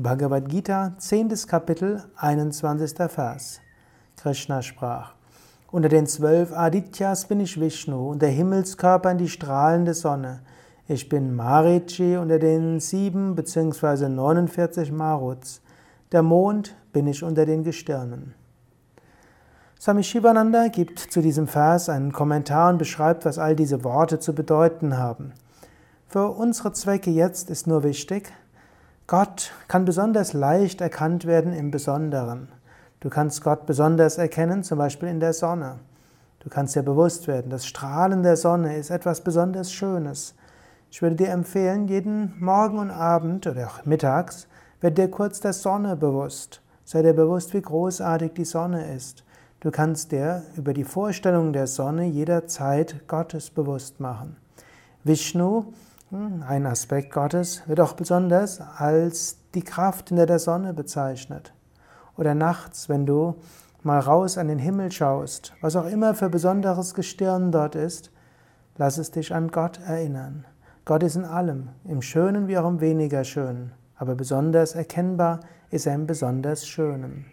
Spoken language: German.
Bhagavad Gita, 10. Kapitel, 21. Vers. Krishna sprach: Unter den zwölf Adityas bin ich Vishnu und der Himmelskörper in die strahlende Sonne. Ich bin Marichi unter den sieben bzw. 49 Maruts. Der Mond bin ich unter den Gestirnen. Swami Shivananda gibt zu diesem Vers einen Kommentar und beschreibt, was all diese Worte zu bedeuten haben. Für unsere Zwecke jetzt ist nur wichtig, Gott kann besonders leicht erkannt werden im Besonderen. Du kannst Gott besonders erkennen, zum Beispiel in der Sonne. Du kannst dir bewusst werden, das Strahlen der Sonne ist etwas besonders Schönes. Ich würde dir empfehlen, jeden Morgen und Abend oder auch mittags, werd dir kurz der Sonne bewusst. Sei dir bewusst, wie großartig die Sonne ist. Du kannst dir über die Vorstellung der Sonne jederzeit Gottes bewusst machen. Vishnu ein Aspekt Gottes wird auch besonders als die Kraft hinter der Sonne bezeichnet. Oder nachts, wenn du mal raus an den Himmel schaust, was auch immer für besonderes Gestirn dort ist, lass es dich an Gott erinnern. Gott ist in allem, im Schönen wie auch im weniger Schönen, aber besonders erkennbar ist er im besonders Schönen.